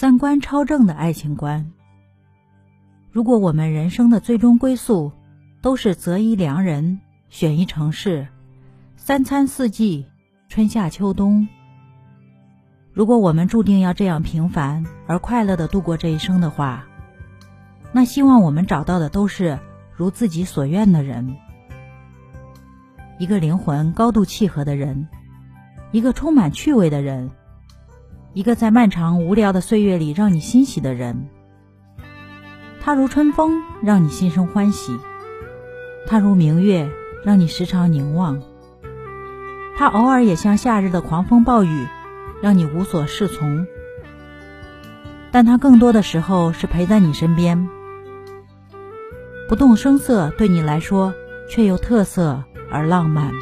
三观超正的爱情观。如果我们人生的最终归宿都是择一良人、选一城市、三餐四季、春夏秋冬，如果我们注定要这样平凡而快乐的度过这一生的话，那希望我们找到的都是如自己所愿的人，一个灵魂高度契合的人，一个充满趣味的人，一个在漫长无聊的岁月里让你欣喜的人。他如春风，让你心生欢喜；他如明月，让你时常凝望。他偶尔也像夏日的狂风暴雨，让你无所适从。但他更多的时候是陪在你身边，不动声色，对你来说却又特色而浪漫。